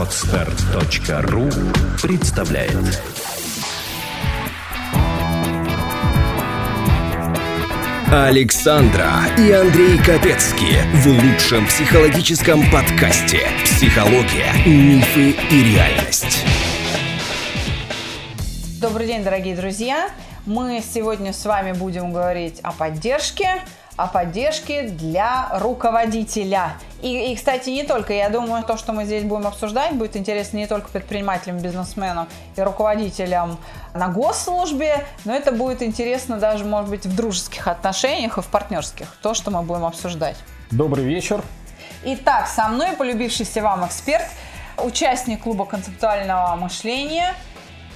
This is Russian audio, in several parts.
Отстар.ру представляет Александра и Андрей Капецки в лучшем психологическом подкасте «Психология, мифы и реальность». Добрый день, дорогие друзья! Мы сегодня с вами будем говорить о поддержке, о поддержке для руководителя. И, и, кстати, не только. Я думаю, то, что мы здесь будем обсуждать, будет интересно не только предпринимателям, бизнесменам и руководителям на госслужбе, но это будет интересно даже, может быть, в дружеских отношениях и в партнерских. То, что мы будем обсуждать. Добрый вечер. Итак, со мной полюбившийся вам эксперт, участник клуба концептуального мышления –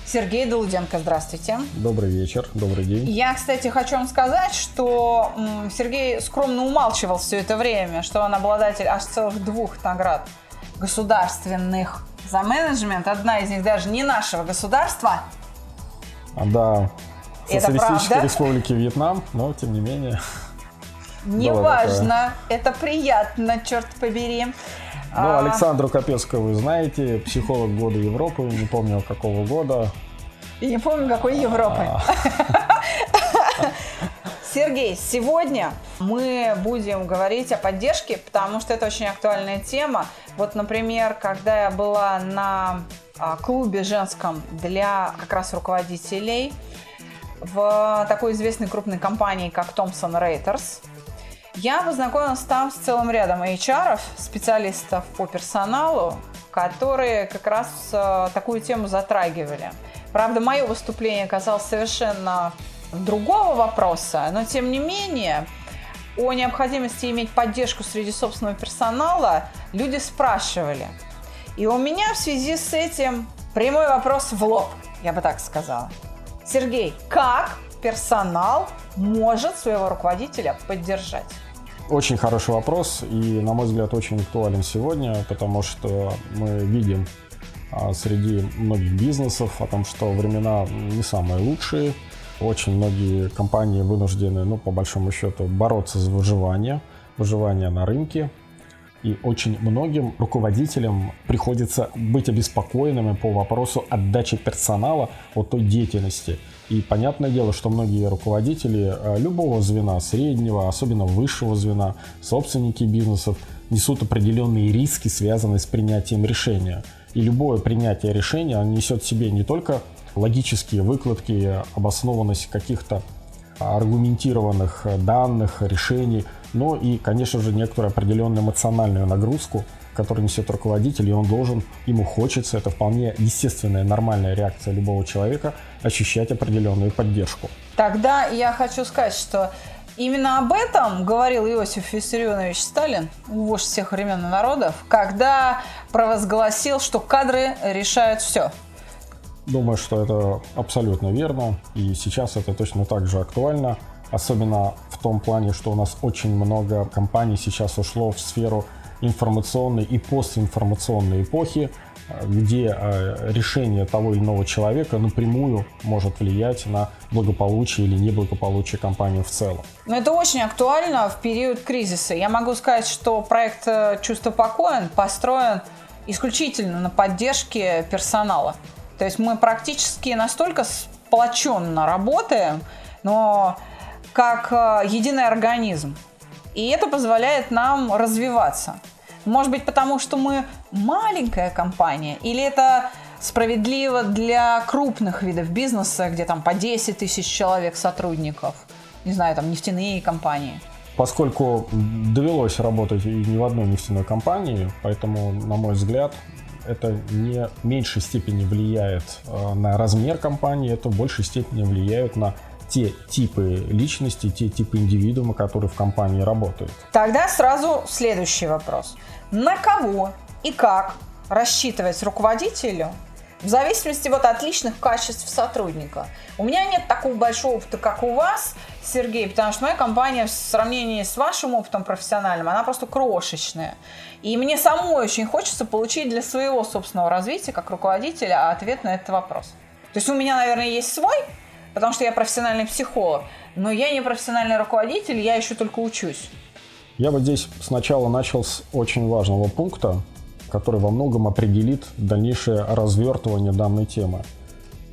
Сергей Долуденко, здравствуйте. Добрый вечер, добрый день. Я, кстати, хочу вам сказать, что Сергей скромно умалчивал все это время, что он обладатель аж целых двух наград государственных за менеджмент. Одна из них даже не нашего государства. А, да, Социалистической Республики Вьетнам, но тем не менее. Неважно, это приятно, черт побери. Ну, а... Александру Капецкого вы знаете, психолог года Европы, не помню какого года. И не помню, какой Европы. А. Сергей, сегодня мы будем говорить о поддержке, потому что это очень актуальная тема. Вот, например, когда я была на а, клубе женском для как раз руководителей в такой известной крупной компании, как Thomson Reuters – я познакомилась там с целым рядом HR, специалистов по персоналу, которые как раз э, такую тему затрагивали. Правда, мое выступление касалось совершенно другого вопроса, но тем не менее о необходимости иметь поддержку среди собственного персонала люди спрашивали. И у меня в связи с этим прямой вопрос в лоб, я бы так сказала. Сергей, как персонал может своего руководителя поддержать? Очень хороший вопрос и, на мой взгляд, очень актуален сегодня, потому что мы видим а, среди многих бизнесов о том, что времена не самые лучшие. Очень многие компании вынуждены, ну, по большому счету, бороться за выживание, выживание на рынке. И очень многим руководителям приходится быть обеспокоенными по вопросу отдачи персонала от той деятельности. И понятное дело, что многие руководители э, любого звена, среднего, особенно высшего звена, собственники бизнесов, несут определенные риски, связанные с принятием решения. И любое принятие решения несет в себе не только логические выкладки, обоснованность каких-то аргументированных данных, решений, но и, конечно же, некоторую определенную эмоциональную нагрузку, которую несет руководитель, и он должен, ему хочется, это вполне естественная, нормальная реакция любого человека, ощущать определенную поддержку. Тогда я хочу сказать, что Именно об этом говорил Иосиф Виссарионович Сталин, вождь всех времен и народов, когда провозгласил, что кадры решают все. Думаю, что это абсолютно верно, и сейчас это точно так же актуально, особенно в том плане, что у нас очень много компаний сейчас ушло в сферу информационной и постинформационной эпохи, где э, решение того или иного человека напрямую может влиять на благополучие или неблагополучие компании в целом. Но это очень актуально в период кризиса. Я могу сказать, что проект э, «Чувство покоя» построен исключительно на поддержке персонала. То есть мы практически настолько сплоченно работаем, но как э, единый организм. И это позволяет нам развиваться. Может быть, потому что мы маленькая компания, или это справедливо для крупных видов бизнеса, где там по 10 тысяч человек сотрудников, не знаю, там нефтяные компании. Поскольку довелось работать и не в одной нефтяной компании, поэтому, на мой взгляд, это не в меньшей степени влияет э, на размер компании, это в большей степени влияет на те типы личности, те типы индивидуума, которые в компании работают. Тогда сразу следующий вопрос. На кого и как рассчитывать руководителю в зависимости вот от личных качеств сотрудника. У меня нет такого большого опыта, как у вас, Сергей, потому что моя компания в сравнении с вашим опытом профессиональным, она просто крошечная. И мне самой очень хочется получить для своего собственного развития, как руководителя, ответ на этот вопрос. То есть у меня, наверное, есть свой, потому что я профессиональный психолог, но я не профессиональный руководитель, я еще только учусь. Я бы здесь сначала начал с очень важного пункта, который во многом определит дальнейшее развертывание данной темы.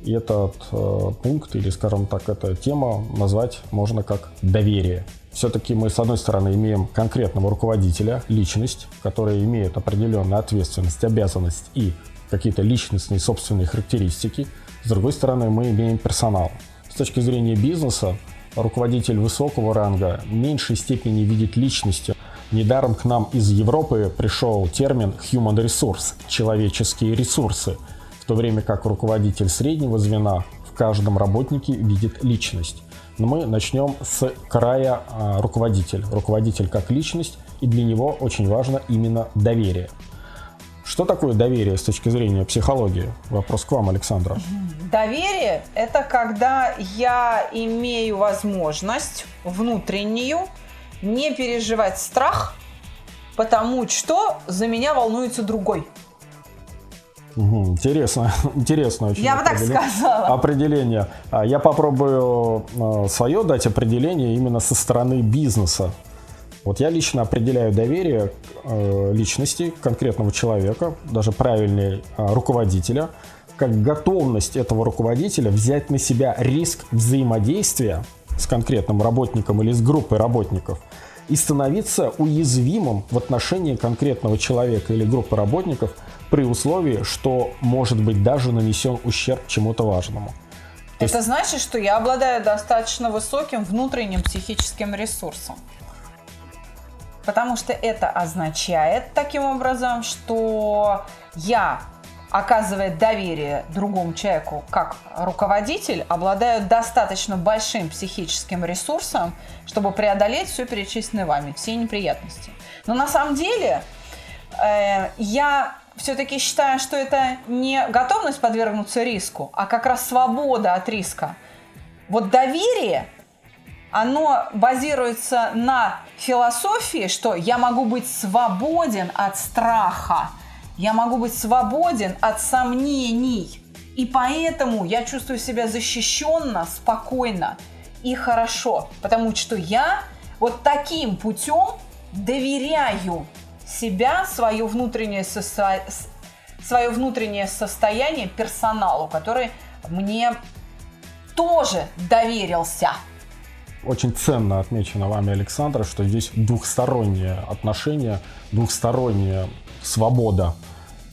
И этот э, пункт, или, скажем так, эта тема назвать можно как доверие. Все-таки мы, с одной стороны, имеем конкретного руководителя, личность, которая имеет определенную ответственность, обязанность и какие-то личностные собственные характеристики. С другой стороны, мы имеем персонал. С точки зрения бизнеса, руководитель высокого ранга в меньшей степени видит личности. Недаром к нам из Европы пришел термин human resource – человеческие ресурсы – в то время как руководитель среднего звена в каждом работнике видит личность. Но мы начнем с края а, руководитель. Руководитель как личность, и для него очень важно именно доверие. Что такое доверие с точки зрения психологии? Вопрос к вам, Александра. Доверие – это когда я имею возможность внутреннюю не переживать страх, потому что за меня волнуется другой. Угу, интересно, интересно очень. Я бы так сказала. Определение. А, я попробую а, свое дать определение именно со стороны бизнеса. Вот я лично определяю доверие э, личности конкретного человека, даже правильнее а, руководителя, как готовность этого руководителя взять на себя риск взаимодействия с конкретным работником или с группой работников и становиться уязвимым в отношении конкретного человека или группы работников – при условии, что может быть даже нанесен ущерб чему-то важному. То Это есть... значит, что я обладаю достаточно высоким внутренним психическим ресурсом. Потому что это означает таким образом, что я, оказывая доверие другому человеку как руководитель, обладаю достаточно большим психическим ресурсом, чтобы преодолеть все перечисленное вами, все неприятности. Но на самом деле э, я все-таки считаю, что это не готовность подвергнуться риску, а как раз свобода от риска. Вот доверие, оно базируется на философии, что я могу быть свободен от страха, я могу быть свободен от сомнений. И поэтому я чувствую себя защищенно, спокойно и хорошо, потому что я вот таким путем доверяю себя, свое внутреннее, со... свое внутреннее состояние персоналу, который мне тоже доверился. Очень ценно отмечено вами, Александра, что здесь двухстороннее отношение, двухсторонняя свобода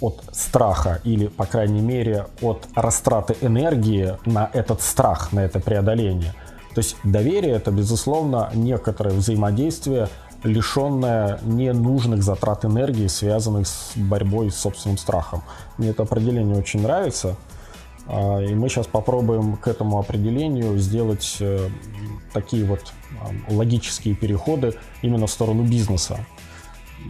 от страха или, по крайней мере, от растраты энергии на этот страх, на это преодоление. То есть доверие это, безусловно, некоторое взаимодействие лишенная ненужных затрат энергии, связанных с борьбой с собственным страхом. Мне это определение очень нравится. А, и мы сейчас попробуем к этому определению сделать э, такие вот логические переходы именно в сторону бизнеса.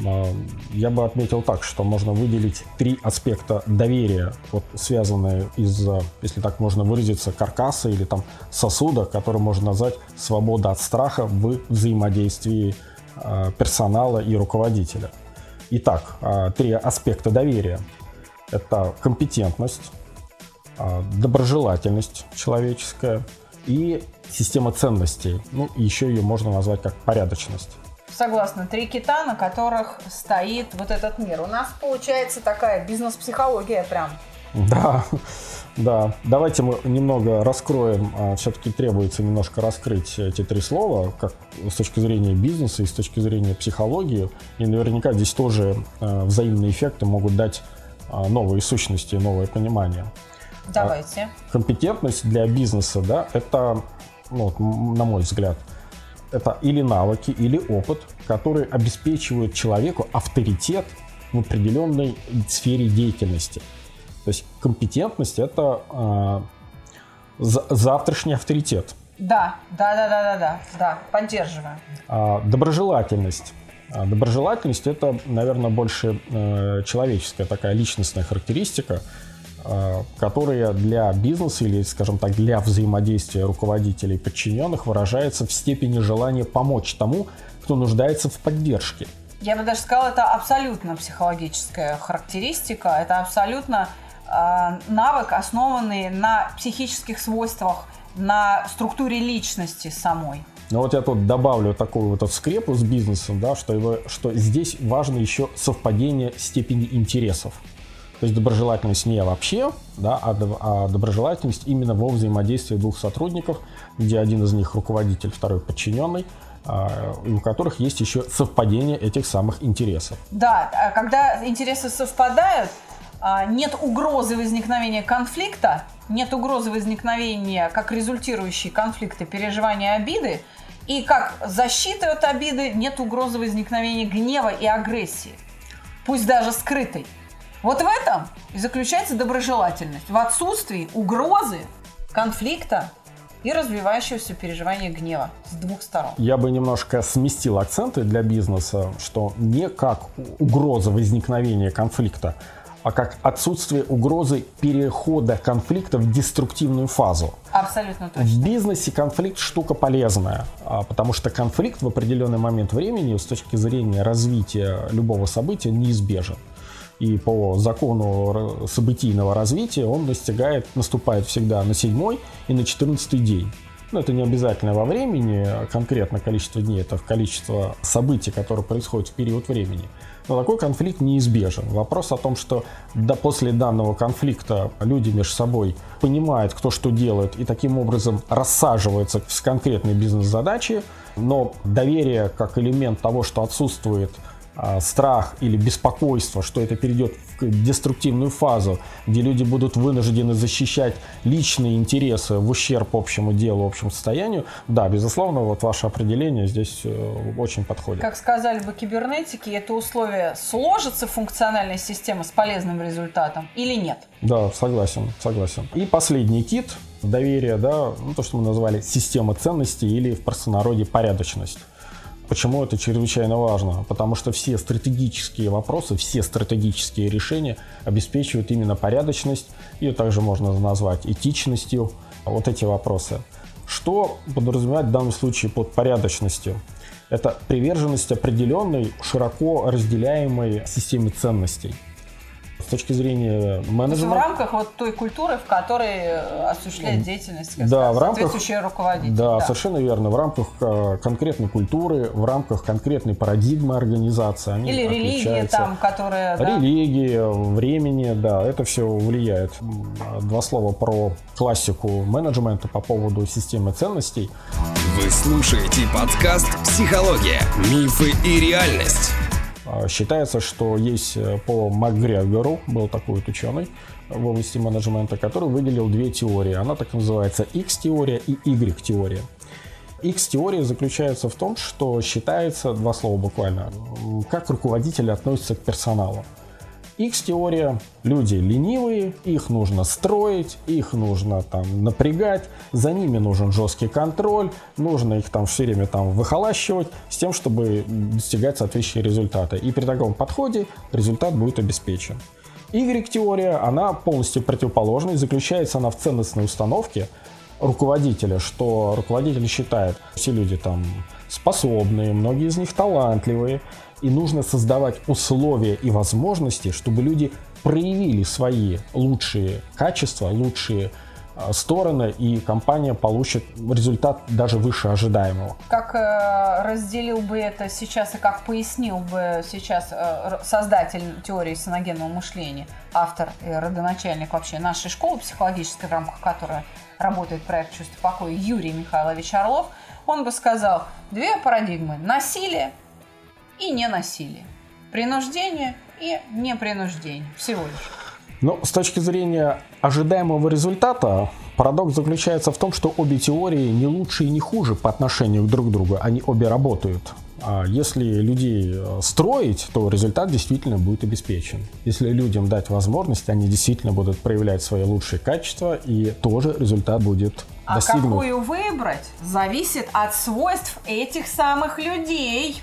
А, я бы отметил так, что можно выделить три аспекта доверия, вот связанные из, если так можно выразиться, каркаса или там сосуда, который можно назвать свобода от страха в взаимодействии Э, персонала и руководителя. Итак, э, три аспекта доверия. Это компетентность, э, доброжелательность человеческая и система ценностей. Ну, еще ее можно назвать как порядочность. Согласна. Три кита, на которых стоит вот этот мир. У нас получается такая бизнес-психология прям. Да, да, давайте мы немного раскроем, а, все-таки требуется немножко раскрыть эти три слова, как с точки зрения бизнеса и с точки зрения психологии. И наверняка здесь тоже а, взаимные эффекты могут дать а, новые сущности, новое понимание. Давайте. Компетентность для бизнеса, да, это, ну, на мой взгляд, это или навыки, или опыт, которые обеспечивают человеку авторитет в определенной сфере деятельности. То есть компетентность это э, завтрашний авторитет. Да, да, да, да, да, да, да, поддерживаю. А, доброжелательность. А, доброжелательность это, наверное, больше э, человеческая такая личностная характеристика, которая для бизнеса или, скажем так, для взаимодействия руководителей и подчиненных выражается в степени желания помочь тому, кто нуждается в поддержке. Я бы даже сказала, это абсолютно психологическая характеристика, это абсолютно Э, навык, основанный на психических свойствах, на структуре личности самой. Но вот я тут добавлю такую вот скрепу с бизнесом, да, что, его, что здесь важно еще совпадение степени интересов. То есть доброжелательность не вообще, да, а, а доброжелательность именно во взаимодействии двух сотрудников, где один из них руководитель, второй подчиненный, а, у которых есть еще совпадение этих самых интересов. Да, а когда интересы совпадают, нет угрозы возникновения конфликта, нет угрозы возникновения как результирующей конфликта переживания обиды, и как защиты от обиды нет угрозы возникновения гнева и агрессии, пусть даже скрытой. Вот в этом и заключается доброжелательность. В отсутствии угрозы, конфликта и развивающегося переживания гнева с двух сторон. Я бы немножко сместил акценты для бизнеса, что не как угроза возникновения конфликта, а как отсутствие угрозы перехода конфликта в деструктивную фазу. Абсолютно точно. В бизнесе конфликт штука полезная, а, потому что конфликт в определенный момент времени с точки зрения развития любого события неизбежен. И по закону событийного развития он достигает, наступает всегда на седьмой и на четырнадцатый день. Но это не обязательно во времени, конкретно количество дней, это количество событий, которые происходят в период времени. Но такой конфликт неизбежен. Вопрос о том, что до, после данного конфликта люди между собой понимают, кто что делает, и таким образом рассаживаются с конкретной бизнес-задачи, но доверие как элемент того, что отсутствует страх или беспокойство, что это перейдет в деструктивную фазу, где люди будут вынуждены защищать личные интересы в ущерб общему делу, общему состоянию, да, безусловно, вот ваше определение здесь э, очень подходит. Как сказали бы кибернетики, это условие сложится функциональная система с полезным результатом или нет? Да, согласен, согласен. И последний кит доверие, да, ну, то, что мы назвали система ценностей или в простонародье порядочность. Почему это чрезвычайно важно? Потому что все стратегические вопросы, все стратегические решения обеспечивают именно порядочность, ее также можно назвать этичностью, вот эти вопросы. Что подразумевать в данном случае под порядочностью? Это приверженность определенной, широко разделяемой системе ценностей – с точки зрения менеджмента. в рамках вот той культуры, в которой э, осуществляет деятельность да, сказать, в рамках, руководитель. Да, да, совершенно верно. В рамках э, конкретной культуры, в рамках конкретной парадигмы организации. Они Или религия там, которая... Да? Религия, времени, да, это все влияет. Два слова про классику менеджмента по поводу системы ценностей. Вы слушаете подкаст «Психология. Мифы и реальность». А, считается, что есть э, по МакГрегору, был такой вот ученый в области менеджмента, который выделил две теории. Она так называется X-теория и Y-теория. X-теория заключается в том, что считается, два слова буквально, как руководители относятся к персоналу. X-теория, люди ленивые, их нужно строить, их нужно там напрягать, за ними нужен жесткий контроль, нужно их там все время там выхолащивать с тем, чтобы достигать соответствующие результаты. И при таком подходе результат будет обеспечен. Y-теория, она полностью противоположная, заключается она в ценностной установке руководителя, что руководитель считает, все люди там способные, многие из них талантливые, и нужно создавать условия и возможности, чтобы люди проявили свои лучшие качества, лучшие а, стороны, и компания получит результат даже выше ожидаемого. Как э, разделил бы это сейчас и как пояснил бы сейчас э, создатель теории саногенного мышления, автор и родоначальник вообще нашей школы психологической, в рамках которой работает проект «Чувство покоя» Юрий Михайлович Орлов, он бы сказал, две парадигмы – насилие и не насилие. Принуждение и непринуждение. Всего лишь. Но с точки зрения ожидаемого результата, парадокс заключается в том, что обе теории не лучше и не хуже по отношению друг к другу. Они обе работают. А если людей э, строить, то результат действительно будет обеспечен. Если людям дать возможность, они действительно будут проявлять свои лучшие качества, и тоже результат будет а достигнут. А какую выбрать, зависит от свойств этих самых людей.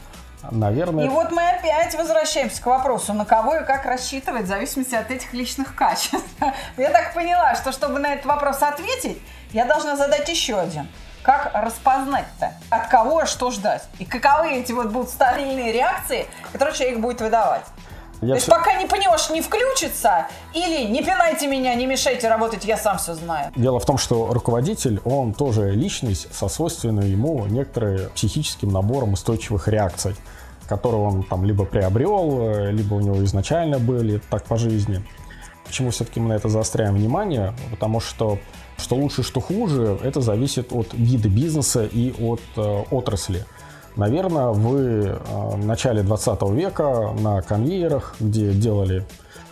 Наверное. И вот мы опять возвращаемся к вопросу, на кого и как рассчитывать, в зависимости от этих личных качеств. Я так поняла, что чтобы на этот вопрос ответить, я должна задать еще один. Как распознать-то, от кого что ждать? И каковы эти вот будут стабильные реакции, которые человек будет выдавать? Я То есть все... пока не поймешь, не включится, или не пинайте меня, не мешайте работать, я сам все знаю. Дело в том, что руководитель, он тоже личность со свойственной ему некоторым психическим набором устойчивых реакций, которые он там либо приобрел, либо у него изначально были так по жизни. Почему все-таки мы на это заостряем внимание? Потому что что лучше, что хуже, это зависит от вида бизнеса и от э, отрасли. Наверное, вы э, в начале 20 века на конвейерах, где делали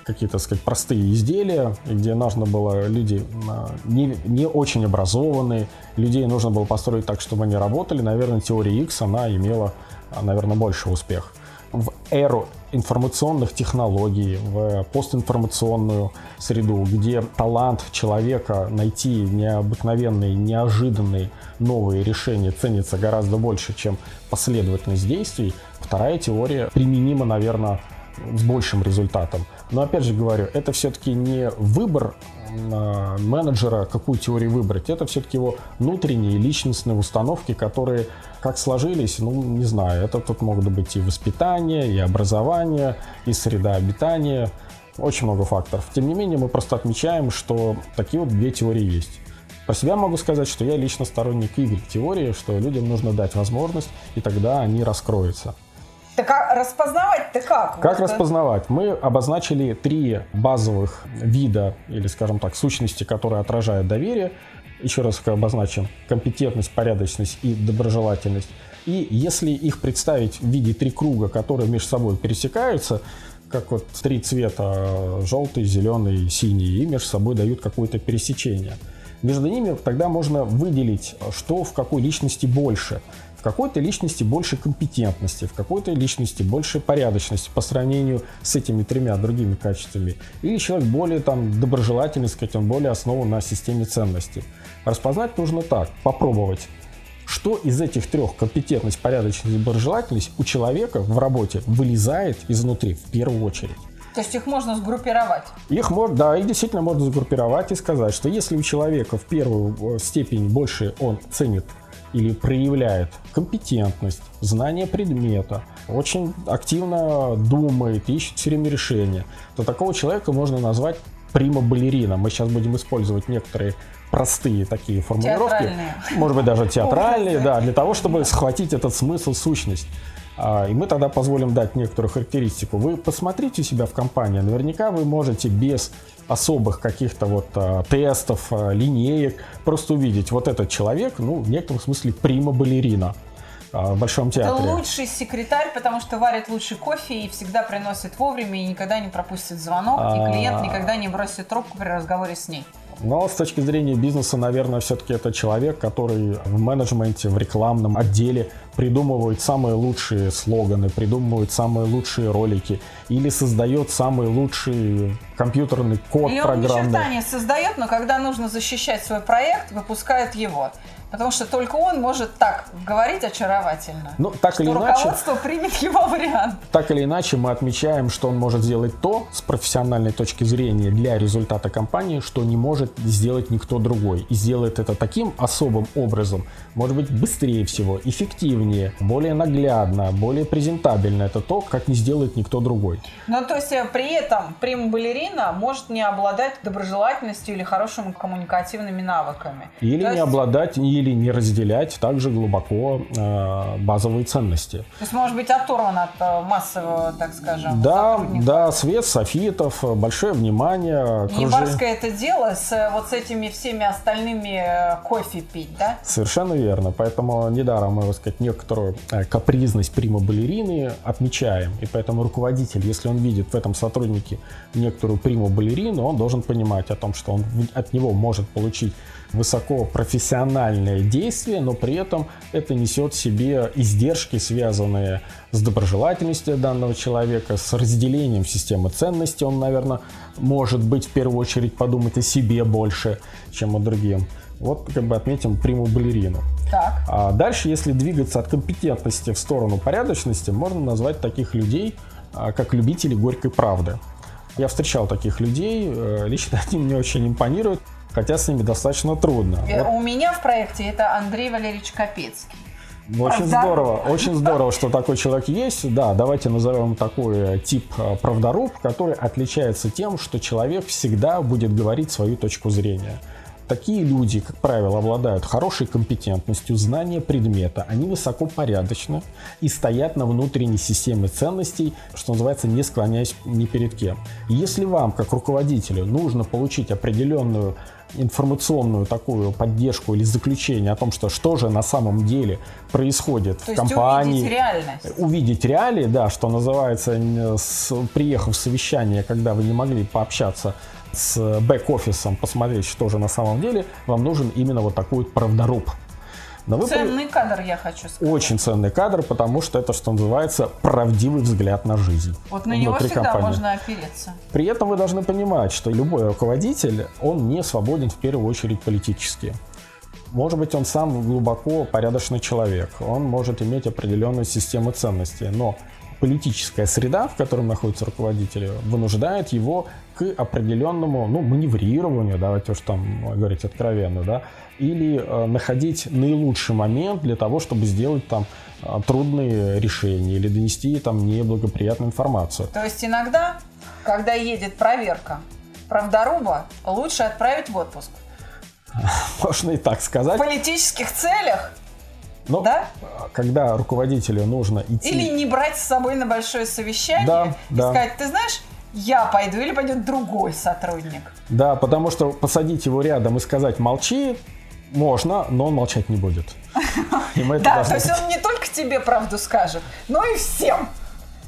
какие-то, сказать, простые изделия, где нужно было люди э, не, не очень образованные, людей нужно было построить так, чтобы они работали, наверное, теория X, она имела, наверное, больше успех. В эру информационных технологий, в постинформационную среду, где талант человека найти необыкновенные, неожиданные новые решения ценится гораздо больше, чем последовательность действий, вторая теория применима, наверное, с большим результатом. Но опять же говорю, это все-таки не выбор менеджера, какую теорию выбрать. Это все-таки его внутренние личностные установки, которые как сложились, ну, не знаю, это тут могут быть и воспитание, и образование, и среда обитания, очень много факторов. Тем не менее, мы просто отмечаем, что такие вот две теории есть. Про себя могу сказать, что я лично сторонник Y-теории, что людям нужно дать возможность, и тогда они раскроются. Так а распознавать-то как? Как вот распознавать? Мы обозначили три базовых вида, или, скажем так, сущности, которые отражают доверие. Еще раз обозначим. Компетентность, порядочность и доброжелательность. И если их представить в виде три круга, которые между собой пересекаются, как вот три цвета, желтый, зеленый, синий, и между собой дают какое-то пересечение. Между ними тогда можно выделить, что в какой личности больше – какой-то личности больше компетентности, в какой-то личности больше порядочности по сравнению с этими тремя другими качествами. Или человек более там доброжелательный, сказать, он более основан на системе ценностей. Распознать нужно так, попробовать. Что из этих трех компетентность, порядочность и доброжелательность у человека в работе вылезает изнутри в первую очередь? То есть их можно сгруппировать? Их можно, да, их действительно можно сгруппировать и сказать, что если у человека в первую степень больше он ценит или проявляет компетентность, знание предмета, очень активно думает, ищет все время решения, то такого человека можно назвать прима-балерина. Мы сейчас будем использовать некоторые простые такие формулировки, может быть даже театральные, да, для того, чтобы схватить этот смысл, сущность. А, и мы тогда позволим дать некоторую характеристику. Вы посмотрите у себя в компании, наверняка вы можете без особых каких-то вот а, тестов, а, линеек просто увидеть, вот этот человек, ну, в некотором смысле прима-балерина в Большом театре. Это лучший секретарь, потому что варит лучший кофе и всегда приносит вовремя и никогда не пропустит звонок, и клиент никогда не бросит трубку при разговоре с ней. Но с точки зрения бизнеса, наверное, все-таки это человек, который в менеджменте, в рекламном отделе придумывает самые лучшие слоганы, придумывает самые лучшие ролики или создает самый лучший компьютерный код или программный. Или он создает, но когда нужно защищать свой проект, выпускает его. Потому что только он может так говорить очаровательно. Ну, так или иначе. Руководство примет его вариант. Так или иначе, мы отмечаем, что он может сделать то с профессиональной точки зрения для результата компании, что не может сделать никто другой. И сделает это таким особым образом, может быть, быстрее всего, эффективнее, более наглядно, более презентабельно. Это то, как не сделает никто другой. Ну, то есть э, при этом прима-балерина может не обладать доброжелательностью или хорошими коммуникативными навыками. Или то не есть... обладать, или или не разделять также глубоко э, базовые ценности. То есть, может быть, оторван от э, массового, так скажем, Да, да, свет, софитов, большое внимание. Не барское это дело с э, вот с этими всеми остальными э, кофе пить, да? Совершенно верно. Поэтому недаром мы, так сказать, некоторую капризность прима-балерины отмечаем. И поэтому руководитель, если он видит в этом сотруднике некоторую приму-балерину, он должен понимать о том, что он от него может получить высокопрофессиональное действие, но при этом это несет в себе издержки, связанные с доброжелательностью данного человека, с разделением системы ценностей. Он, наверное, может быть в первую очередь подумать о себе больше, чем о другим. Вот как бы отметим приму балерину. Так. А дальше, если двигаться от компетентности в сторону порядочности, можно назвать таких людей а, как любители горькой правды. Я встречал таких людей, э, лично они мне очень импонируют хотя с ними достаточно трудно. Э, у вот. меня в проекте это Андрей Валерьевич Капецкий. Очень здорово, очень здорово, что такой человек есть. Да, давайте назовем такой э, тип э, правдоруб, который отличается тем, что человек всегда будет говорить свою точку зрения. Такие люди, как правило, обладают хорошей компетентностью, знания предмета, они высокопорядочны и стоят на внутренней системе ценностей, что называется, не склоняясь ни перед кем. Если вам, как руководителю, нужно получить определенную информационную такую поддержку или заключение о том, что что же на самом деле происходит То в компании. Увидеть реальность. Увидеть реалии, да, что называется, приехав в совещание, когда вы не могли пообщаться с бэк-офисом, посмотреть, что же на самом деле, вам нужен именно вот такой правдоруб. Но вы ценный кадр, я хочу сказать. Очень ценный кадр, потому что это, что называется, правдивый взгляд на жизнь. Вот на него всегда компании. можно опереться. При этом вы должны понимать, что любой руководитель, он не свободен в первую очередь политически. Может быть, он сам глубоко порядочный человек, он может иметь определенную систему ценностей, но политическая среда, в которой находится руководитель, вынуждает его к определенному ну, маневрированию, давайте уж там говорить откровенно, да, или э, находить наилучший момент для того, чтобы сделать там э, трудные решения или донести там неблагоприятную информацию. То есть иногда, когда едет проверка правдоруба, лучше отправить в отпуск. Можно и так сказать. В политических целях но да? когда руководителю нужно идти... Или не брать с собой на большое совещание да, и да. сказать, ты знаешь, я пойду или пойдет другой сотрудник. Да, потому что посадить его рядом и сказать молчи, можно, но он молчать не будет. Да, то есть он не только тебе правду скажет, но и всем.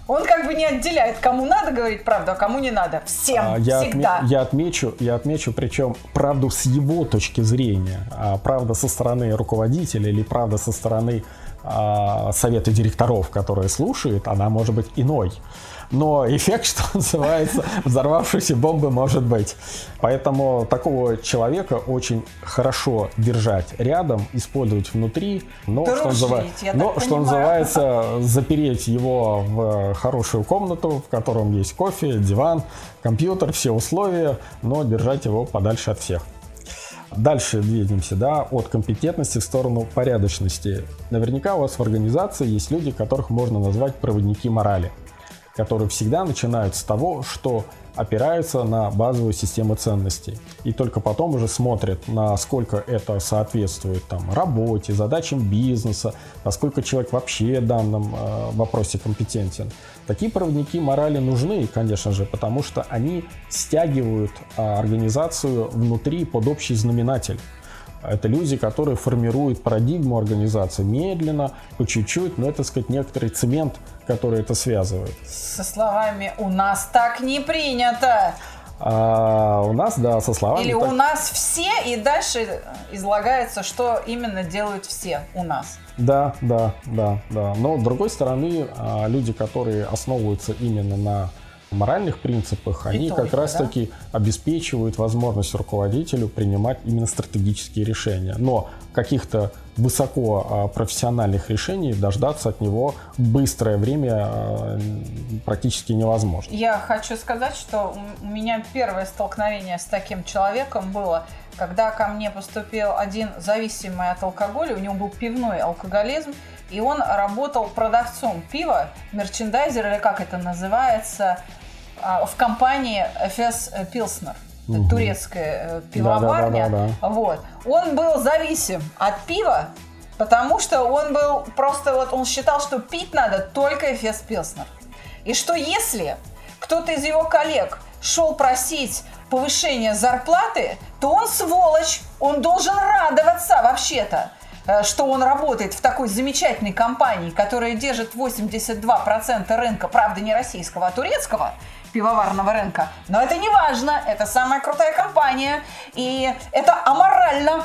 Он как бы не отделяет, кому надо говорить правду, а кому не надо. Всем, а, я всегда. Отме- я отмечу, я отмечу, причем правду с его точки зрения, а правда со стороны руководителя или правда со стороны а, совета директоров, которые слушают, она может быть иной но эффект, что называется, взорвавшейся бомбы может быть. Поэтому такого человека очень хорошо держать рядом, использовать внутри, но, Дружить, что, называ... но что называется, запереть его в хорошую комнату, в котором есть кофе, диван, компьютер, все условия, но держать его подальше от всех. Дальше двигаемся, да, от компетентности в сторону порядочности. Наверняка у вас в организации есть люди, которых можно назвать проводники морали которые всегда начинают с того, что опираются на базовую систему ценностей. И только потом уже смотрят, насколько это соответствует там, работе, задачам бизнеса, насколько человек вообще в данном э, вопросе компетентен. Такие проводники морали нужны, конечно же, потому что они стягивают э, организацию внутри под общий знаменатель. Это люди, которые формируют парадигму организации медленно, по чуть-чуть, но это, так сказать, некоторый цемент, который это связывает. Со словами «у нас так не принято». А у нас, да, со словами. Или так... у нас все, и дальше излагается, что именно делают все у нас. Да, да, да, да. Но с другой стороны, а, люди, которые основываются именно на моральных принципах, они только, как раз-таки да? обеспечивают возможность руководителю принимать именно стратегические решения. Но каких-то высоко а, профессиональных решений дождаться от него быстрое время а, практически невозможно. Я хочу сказать, что у меня первое столкновение с таким человеком было, когда ко мне поступил один зависимый от алкоголя, у него был пивной алкоголизм, и он работал продавцом пива, мерчендайзер или как это называется, а, в компании Эфес Пилснер. Угу. турецкая э, пивоварня. Да, да, да, да, Вот. Он был зависим от пива, потому что он был просто вот он считал, что пить надо только Эфес Пилснер. И что если кто-то из его коллег шел просить повышения зарплаты, то он сволочь, он должен радоваться вообще-то что он работает в такой замечательной компании, которая держит 82% рынка, правда, не российского, а турецкого, пивоварного рынка. Но это не важно, это самая крутая компания, и это аморально.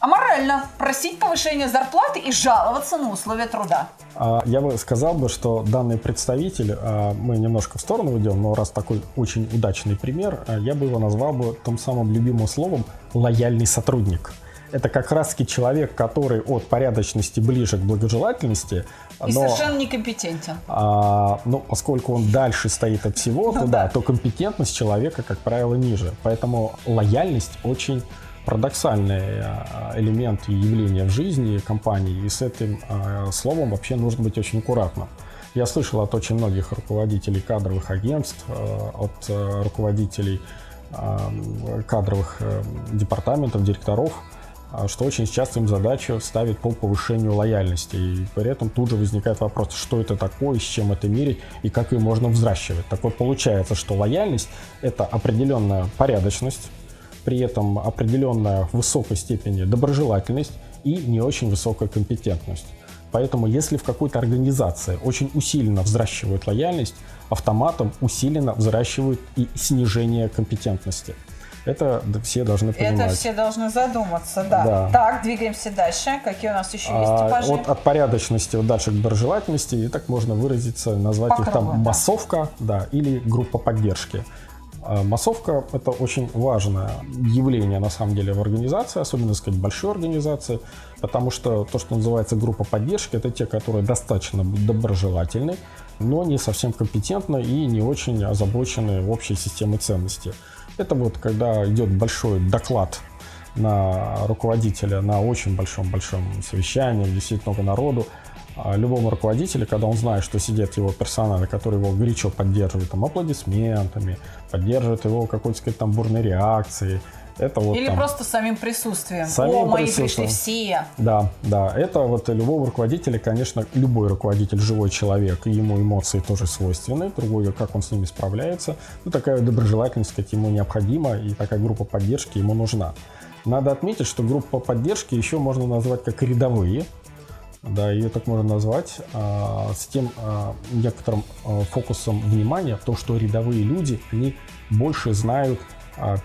Аморально просить повышения зарплаты и жаловаться на условия труда. А, я бы сказал бы, что данный представитель, а, мы немножко в сторону уйдем, но раз такой очень удачный пример, а, я бы его назвал бы том самым любимым словом «лояльный сотрудник» это как раз-таки человек, который от порядочности ближе к благожелательности. И но, совершенно некомпетентен. А, ну, поскольку он дальше стоит от всего, ну, то да, то компетентность человека, как правило, ниже. Поэтому лояльность очень парадоксальный элемент и явление в жизни компании, и с этим словом вообще нужно быть очень аккуратным. Я слышал от очень многих руководителей кадровых агентств, от руководителей кадровых департаментов, директоров – а, что очень часто им задачу ставит по повышению лояльности. И при этом тут же возникает вопрос, что это такое, с чем это мерить и как ее можно взращивать. Так вот, получается, что лояльность – это определенная порядочность, при этом определенная в высокой степени доброжелательность и не очень высокая компетентность. Поэтому если в какой-то организации очень усиленно взращивают лояльность, автоматом усиленно взращивают и снижение компетентности. Это все должны понимать. Это все должны задуматься, да. да. Так, двигаемся дальше. Какие у нас еще есть а, типажи? Вот от порядочности вот дальше к доброжелательности, и так можно выразиться, назвать По их там массовка, да, или группа поддержки. А, массовка – это очень важное явление, на самом деле, в организации, особенно, сказать, большой организации, потому что то, что называется группа поддержки, это те, которые достаточно доброжелательны, но не совсем компетентны и не очень озабочены общей системой ценностей. Это вот когда идет большой доклад на руководителя на очень большом-большом совещании, где сидит много народу, а любому руководителю, когда он знает, что сидят его персоналы, которые его горячо поддерживают там, аплодисментами, поддерживают его какой-то там бурной реакцией, это вот Или там, просто самим присутствием. Самим О, мои присутствием. пришли все. Да, да. Это вот любого руководителя, конечно, любой руководитель живой человек, ему эмоции тоже свойственны. Другое, как он с ними справляется. Ну, такая доброжелательность, как ему необходима, и такая группа поддержки ему нужна. Надо отметить, что группа поддержки еще можно назвать как рядовые. Да, ее так можно назвать, а, с тем а, некоторым а, фокусом внимания, то, что рядовые люди, они больше знают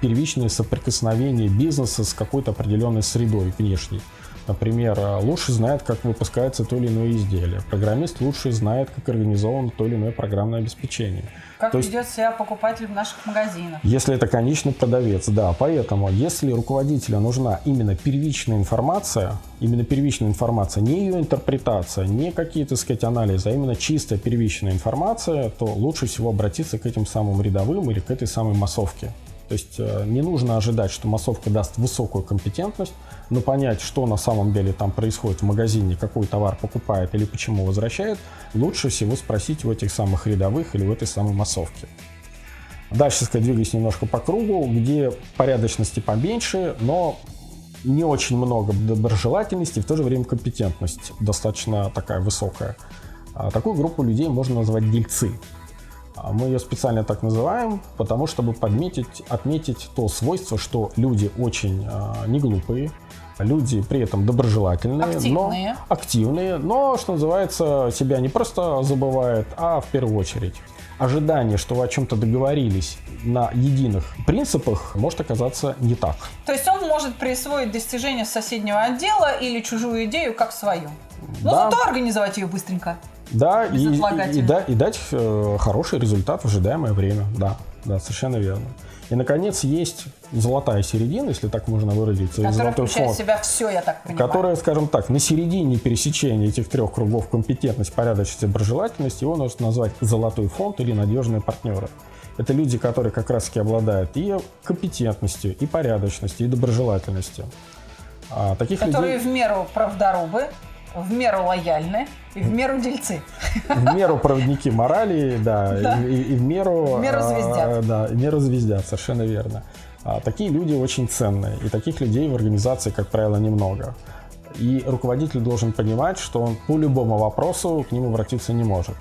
первичное соприкосновение бизнеса с какой-то определенной средой внешней. Например, а, лучше знает, как выпускается то или иное изделие. Программист лучше знает, как организовано то или иное программное обеспечение. Как то ведет есть, себя покупатель в наших магазинах. Если это конечный продавец, да. Поэтому, если руководителю нужна именно первичная информация, именно первичная информация, не ее интерпретация, не какие-то, сказать, анализы, а именно чистая первичная информация, то лучше всего обратиться к этим самым рядовым или к этой самой массовке. То есть э, не нужно ожидать, что массовка даст высокую компетентность, но понять, что на самом деле там происходит в магазине, какой товар покупает или почему возвращает, лучше всего спросить у этих самых рядовых или в этой самой массовке. Дальше, сказать, двигаясь немножко по кругу, где порядочности поменьше, но не очень много доброжелательности, в то же время компетентность достаточно такая высокая. А такую группу людей можно назвать дельцы. А мы ее специально так называем, потому чтобы подметить, отметить то свойство, что люди очень э, не глупые, люди при этом доброжелательные, активные. но активные, но, что называется, себя не просто забывают, а в первую очередь. Ожидание, что вы о чем-то договорились на единых принципах, может оказаться не так. То есть он может присвоить достижение соседнего отдела или чужую идею как свою. Ну, да. зато организовать ее быстренько. Да, и, и, и, да, и дать э, хороший результат в ожидаемое время. Да, да, совершенно верно. И, наконец, есть золотая середина, если так можно выразиться. Которая золотой фонд, в себя все, я так понимаю. Которая, скажем так, на середине пересечения этих трех кругов компетентность, порядочность и доброжелательность, его нужно назвать золотой фонд или надежные партнеры. Это люди, которые как раз-таки обладают и компетентностью, и порядочностью, и доброжелательностью. А, таких которые людей... в меру правдорубы, в меру лояльны и в меру дельцы. В меру проводники морали, да, да. И, и в меру... В меру звездят. А, да, в меру звездят, совершенно верно. А, такие люди очень ценные, и таких людей в организации, как правило, немного. И руководитель должен понимать, что он по любому вопросу к ним обратиться не может.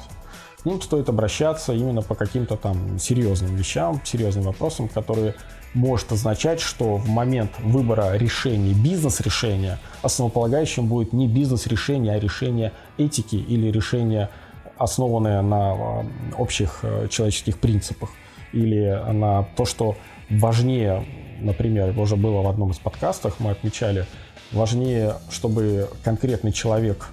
К ним стоит обращаться именно по каким-то там серьезным вещам, серьезным вопросам, которые может означать, что в момент выбора решения, бизнес-решения, основополагающим будет не бизнес-решение, а решение этики или решение, основанное на а, общих э, человеческих принципах или на то, что важнее, например, уже было в одном из подкастов, мы отмечали, важнее, чтобы конкретный человек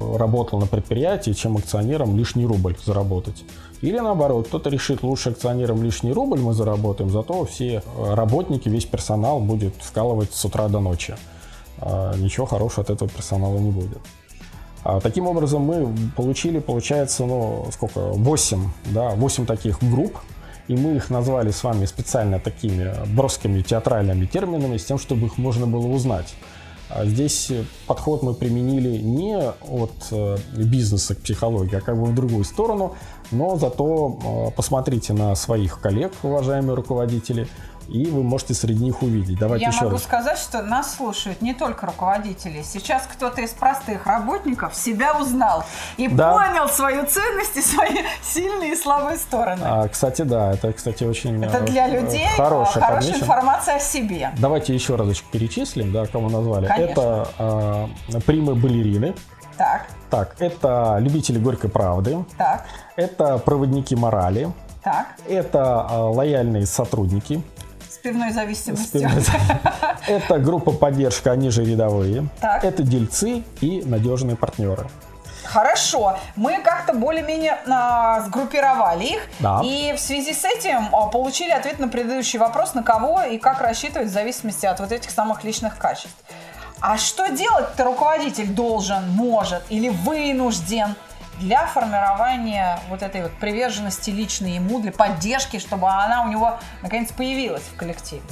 работал на предприятии, чем акционерам лишний рубль заработать. Или наоборот, кто-то решит, лучше акционерам лишний рубль мы заработаем, зато все работники, весь персонал будет вкалывать с утра до ночи. А ничего хорошего от этого персонала не будет. А таким образом мы получили, получается, ну, сколько, 8, да, 8 таких групп, И мы их назвали с вами специально такими броскими театральными терминами, с тем, чтобы их можно было узнать. А здесь подход мы применили не от э, бизнеса к психологии, а как бы в другую сторону, но зато э, посмотрите на своих коллег, уважаемые руководители, и вы можете среди них увидеть. Давайте Я еще могу раз. сказать, что нас слушают не только руководители. Сейчас кто-то из простых работников себя узнал и Да. понял свою ценность и свои сильные и слабые стороны. А, кстати, да, это, кстати, очень Это э, для э, людей а, хорошая хорошая информация о себе. Давайте еще разочек перечислим, да, кого назвали. Конечно. Это э, примы-балерины, Так, так, это любители горькой правды, так, это проводники морали, так. это э, лояльные сотрудники, пивной зависимостью. это группа поддержка, они же рядовые, Так. это дельцы и надежные партнеры. Хорошо, мы как-то более-менее а, сгруппировали их, Да. и в связи с этим а, получили ответ на предыдущий вопрос, на кого и как рассчитывать в зависимости от вот этих самых личных качеств. А что делать-то руководитель должен, может или вынужден для формирования вот этой вот приверженности личной ему, для поддержки, чтобы она у него наконец появилась в коллективе?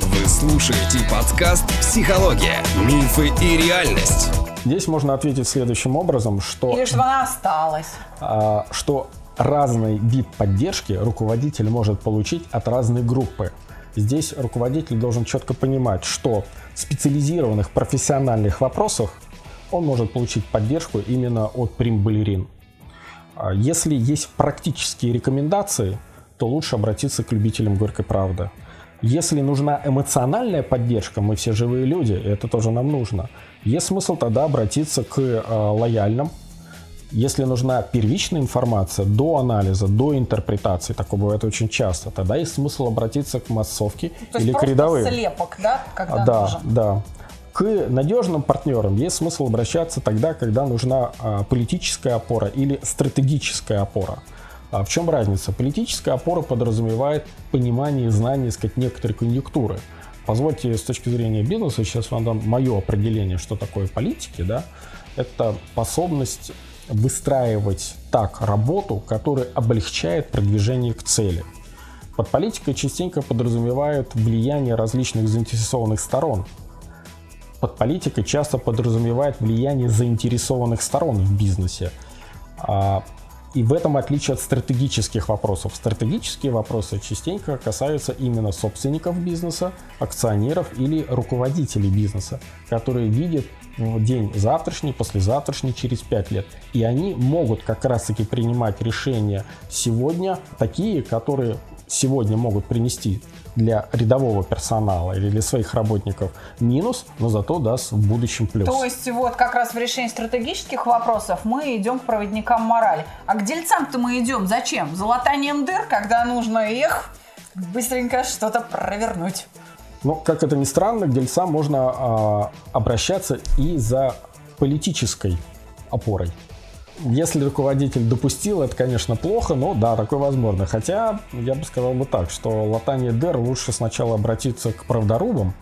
Вы слушаете подкаст «Психология. Мифы и реальность». Здесь можно ответить следующим образом, что Или чтобы она осталась? а, что разный вид поддержки руководитель может получить от разной группы. Здесь руководитель должен четко понимать, что в специализированных профессиональных вопросах он может получить поддержку именно от прим-балерин. А Если есть практические рекомендации, то лучше обратиться к любителям горькой правды. Если нужна эмоциональная поддержка, мы все живые люди, и это тоже нам нужно. Есть смысл тогда обратиться к э, лояльным, если нужна первичная информация до анализа, до интерпретации, такое бывает очень часто, тогда есть смысл обратиться к массовке То есть или к просто рядовым. слепок, да, когда А, да, нужен? да. К надежным партнерам есть смысл обращаться тогда, когда нужна а, политическая опора или стратегическая опора. А в чем разница? Политическая опора подразумевает понимание и знание, сказать, некоторой конъюнктуры. Позвольте с точки зрения бизнеса сейчас вам дам мое определение, что такое политики. Да? Это способность выстраивать так работу, которая облегчает продвижение к цели. Под политикой частенько подразумевают влияние различных заинтересованных сторон. Под политикой часто подразумевает влияние заинтересованных сторон в бизнесе. А, И в этом отличие от стратегических вопросов. Стратегические вопросы частенько касаются именно собственников бизнеса, акционеров или руководителей бизнеса, которые видят в день завтрашний, послезавтрашний, через 5 лет. И они могут как раз-таки принимать решения сегодня, такие, которые сегодня могут принести для рядового персонала или для своих работников минус, но зато даст в будущем плюс. То есть вот как раз в решении стратегических вопросов мы идем к проводникам морали. А к дельцам-то мы идем зачем? За латанием дыр, когда нужно их быстренько что-то провернуть. Но, как это ни странно, к дельцам можно а, обращаться и за политической опорой. Если руководитель допустил, это, конечно, плохо, но да, такое возможно. Хотя, я бы сказал бы так, что латание дыр лучше сначала обратиться к правдорубам,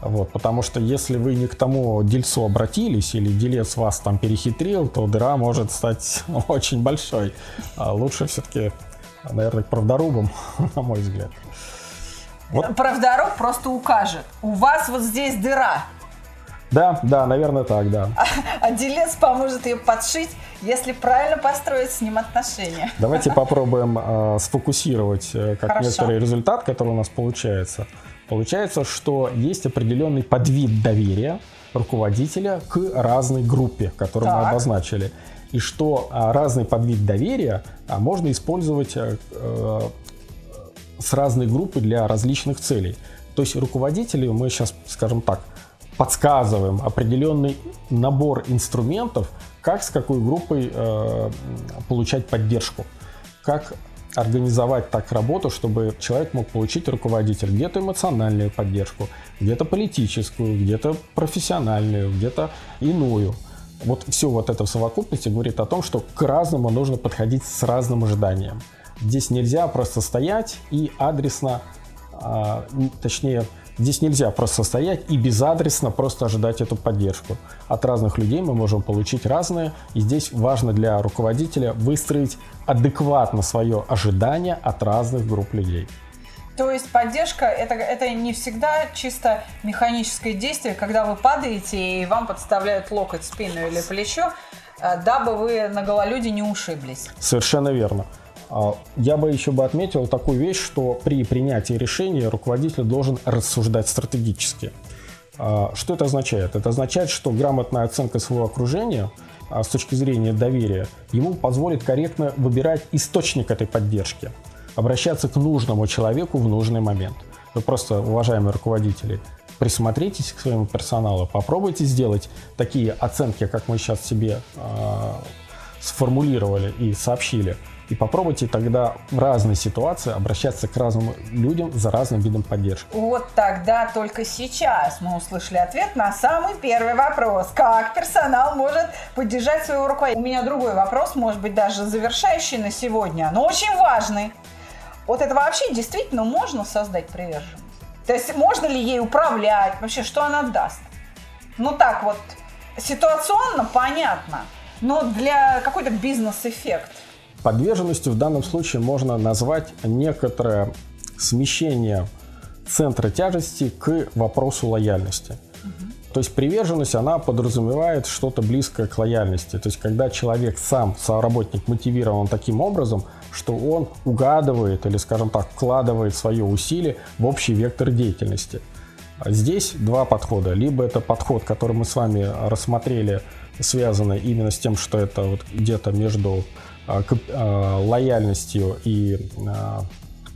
вот, потому что если вы не к тому дельцу обратились, или делец вас там перехитрил, то дыра может стать очень большой. А лучше все-таки, наверное, к правдорубам, на мой взгляд. Вот. Правдоруб просто укажет. У вас вот здесь дыра. Да, да, наверное, так, да. А делец поможет ее подшить, если правильно построить с ним отношения. Давайте попробуем э, сфокусировать э, как Хорошо. некоторый результат, который у нас получается. Получается, что есть определенный подвид доверия руководителя к разной группе, которую мы Так. обозначили. И что а, разный подвид доверия а, можно использовать э, с разной группой для различных целей. То есть руководителю мы сейчас, скажем так, подсказываем определенный набор инструментов, как с какой группой э, получать поддержку, как организовать так работу, чтобы человек мог получить руководитель где-то эмоциональную поддержку, где-то политическую, где-то профессиональную, где-то иную. Вот все вот это в совокупности говорит о том, что к разному нужно подходить с разным ожиданием. Здесь нельзя просто стоять и адресно, н- точнее, Здесь нельзя просто стоять и безадресно просто ожидать эту поддержку. От разных людей мы можем получить разное, и здесь важно для руководителя выстроить адекватно свое ожидание от разных групп людей. То есть поддержка это, это не всегда чисто механическое действие, когда вы падаете и вам подставляют локоть, спину или плечо, э, дабы вы на гололеде не ушиблись. Совершенно верно. А, я бы еще бы отметил такую вещь, что при принятии решения руководитель должен рассуждать стратегически. А, что это означает? Это означает, что грамотная оценка своего окружения а, с точки зрения доверия ему позволит корректно выбирать источник этой поддержки – обращаться к нужному человеку в нужный момент. Вы просто, уважаемые руководители, присмотритесь к своему персоналу, попробуйте сделать такие оценки, как мы сейчас себе э, сформулировали и сообщили, и попробуйте тогда в разные ситуации обращаться к разным людям за разным видом поддержки. Вот тогда только сейчас мы услышали ответ на самый первый вопрос. Как персонал может поддержать своего руководителя? У меня другой вопрос, может быть, даже завершающий на сегодня, но очень важный. Вот это вообще действительно можно создать приверженность? То есть можно ли ей управлять? Вообще, что она даст? Ну так вот, ситуационно понятно, но для какой-то бизнес-эффект. Подверженностью в данном случае можно назвать некоторое смещение центра тяжести к вопросу лояльности. То есть приверженность, она подразумевает что-то близкое к лояльности. То есть когда человек сам, соработник, мотивирован таким образом – что он угадывает или, скажем так, вкладывает свое усилие в общий вектор деятельности. Здесь два подхода. Либо это подход, который мы с вами рассмотрели, связанный именно с тем, что это вот где-то между лояльностью и а,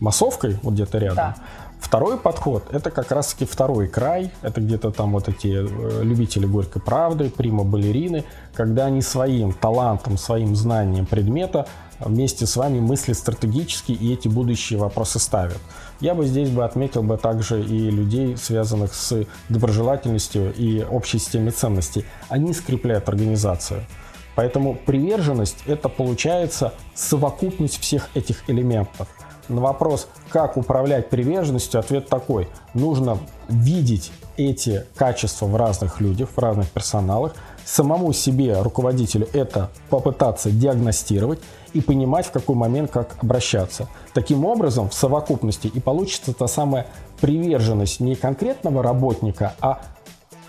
массовкой, вот где-то рядом. Да. Второй подход – это как раз-таки второй край, это где-то там вот эти э, любители горькой правды, прима-балерины, когда они своим талантом, своим знанием предмета вместе с вами мыслят стратегически и эти будущие вопросы ставят. Я бы здесь бы отметил бы также и людей, связанных с доброжелательностью и общей системой ценностей. Они скрепляют организацию. Поэтому приверженность – это получается совокупность всех этих элементов. На вопрос, как управлять приверженностью, ответ такой. Нужно видеть эти качества в разных людях, в разных персоналах, самому себе, руководителю, это попытаться диагностировать и понимать, в какой момент как обращаться. Таким образом, в совокупности и получится та самая приверженность не конкретного работника, а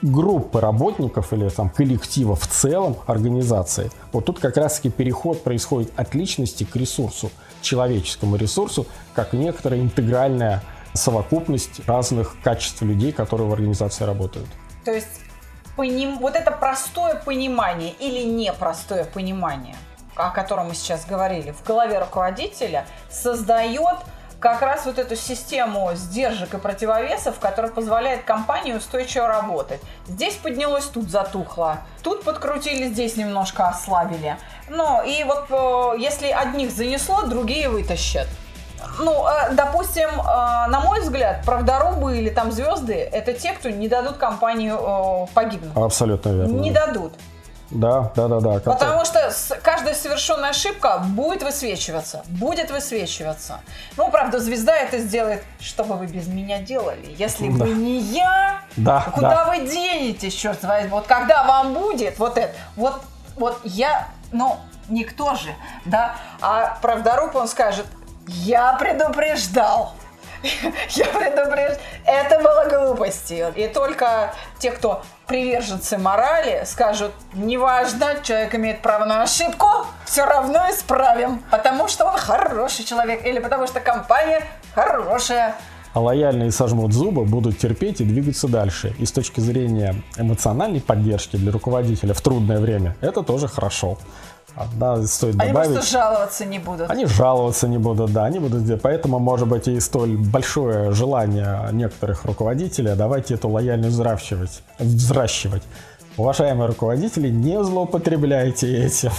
группы работников или там коллектива в целом организации. Вот тут как раз таки переход происходит от личности к ресурсу, человеческому ресурсу, как некоторая интегральная совокупность разных качеств людей, которые в организации работают. То есть поним... вот это простое понимание или непростое понимание, о котором мы сейчас говорили, в голове руководителя создает как раз вот эту систему сдержек и противовесов, которая позволяет компании устойчиво работать. Здесь поднялось, тут затухло, тут подкрутили, здесь немножко ослабили. Ну и вот э, если одних занесло, другие вытащат. Ну, э, допустим, э, на мой взгляд, правдорубы или там звезды – это те, кто не дадут компанию погибнуть. Абсолютно верно. Не дадут. Да, да, да, да. Потому что каждая совершенная ошибка будет высвечиваться, будет высвечиваться. Ну, правда, звезда это сделает, что бы вы без меня делали. Если да. бы не я, да, куда да. вы денетесь, черт возьми? Вот когда вам будет вот это, вот, вот я, ну, никто же, да, а правдоруб он скажет, я предупреждал. Я предупреждал. Это было глупостью. И только те, кто приверженцы морали, скажут, неважно, человек имеет право на ошибку, все равно исправим, потому что он хороший человек или потому что компания хорошая. А лояльные сожмут зубы, будут терпеть и двигаться дальше. И с точки зрения эмоциональной поддержки для руководителя в трудное время, это тоже хорошо. Да, стоит они добавить. Они просто жаловаться не будут. Они жаловаться не будут, да, они будут делать. Поэтому, может быть, и столь большое желание некоторых руководителей, а давайте эту лояльность взращивать. взращивать. Уважаемые руководители, не злоупотребляйте этим.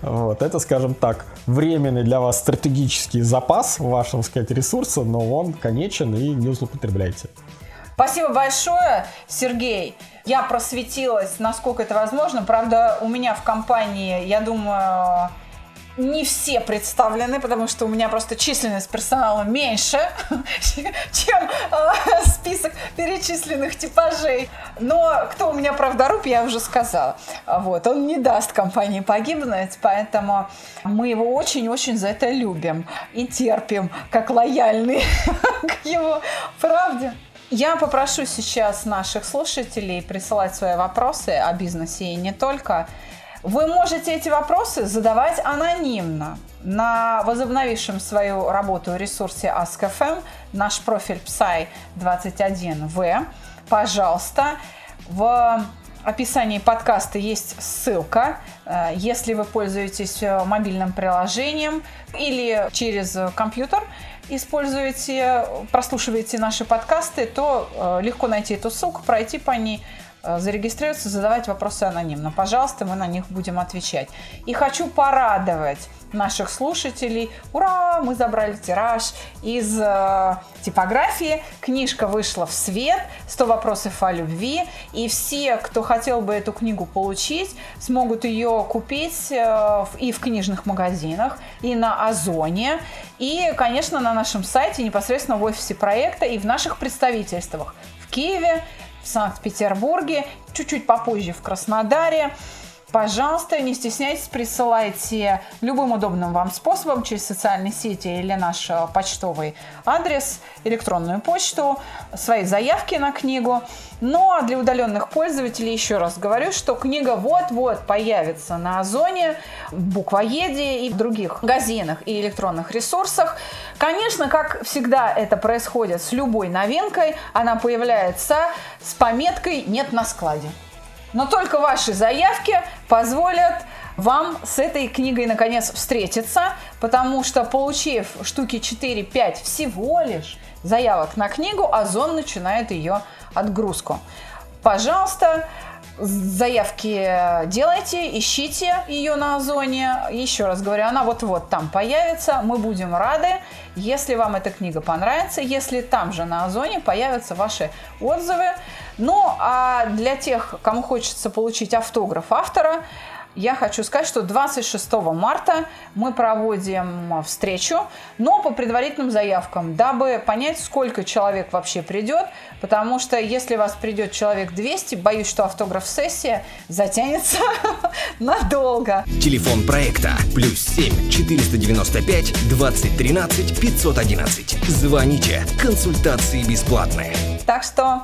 Вот, это, скажем так, временный для вас стратегический запас вашего, сказать, ресурса, но он конечен и не злоупотребляйте. Спасибо большое, Сергей. Я просветилась, насколько это возможно. Правда, у меня в компании, я думаю, не все представлены, потому что у меня просто численность персонала меньше, чем э, список перечисленных типажей. Но кто у меня правдоруб, я уже сказала. Вот, он не даст компании погибнуть, поэтому мы его очень-очень за это любим и терпим, как лояльные к его правде. Я попрошу сейчас наших слушателей присылать свои вопросы о бизнесе и не только. Вы можете эти вопросы задавать анонимно на возобновившем свою работу ресурсе Ask.fm, наш профиль Psy21V. Пожалуйста, в описании подкаста есть ссылка. Э, если вы пользуетесь э, мобильным приложением или через компьютер, используете, прослушиваете наши подкасты, то э, легко найти эту ссылку, пройти по ней – зарегистрироваться, задавать вопросы анонимно. Пожалуйста, мы на них будем отвечать. И хочу порадовать наших слушателей. Ура! Мы забрали тираж из э, типографии. Книжка вышла в свет. 100 вопросов о любви. И все, кто хотел бы эту книгу получить, смогут ее купить э, и в книжных магазинах, и на Озоне, и, конечно, на нашем сайте, непосредственно в офисе проекта и в наших представительствах в Киеве, в Санкт-Петербурге, чуть-чуть попозже в Краснодаре. Пожалуйста, не стесняйтесь, присылайте любым удобным вам способом через социальные сети или наш э, почтовый адрес, электронную почту, свои заявки на книгу. Ну а для удаленных пользователей еще раз говорю, что книга вот-вот появится на Озоне, Буквоеде и в других магазинах и электронных ресурсах. Конечно, как всегда это происходит с любой новинкой, она появляется с пометкой «нет на складе». Но только ваши заявки позволят вам с этой книгой наконец встретиться, потому что получив штуки 4-5 всего лишь заявок на книгу, Озон начинает ее отгрузку. Пожалуйста, заявки делайте, ищите ее на Озоне. Еще раз говорю, она вот-вот там появится. Мы будем рады, если вам эта книга понравится, если там же на Озоне появятся ваши отзывы. Ну, а для тех, кому хочется получить автограф автора, я хочу сказать, что 26 марта мы проводим встречу, но по предварительным заявкам, дабы понять, сколько человек вообще придет, потому что если вас придет человек 200, боюсь, что автограф-сессия затянется надолго. Телефон проекта плюс 7 495 2013 511. Звоните, консультации бесплатные. Так что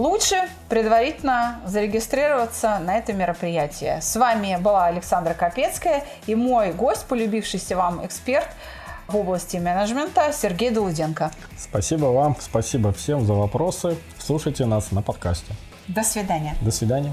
лучше предварительно зарегистрироваться на это мероприятие. С вами была Александра Капецкая и мой гость, полюбившийся вам эксперт в области менеджмента Сергей Долуденко. Спасибо вам, спасибо всем за вопросы. Слушайте нас на подкасте. До свидания. До свидания.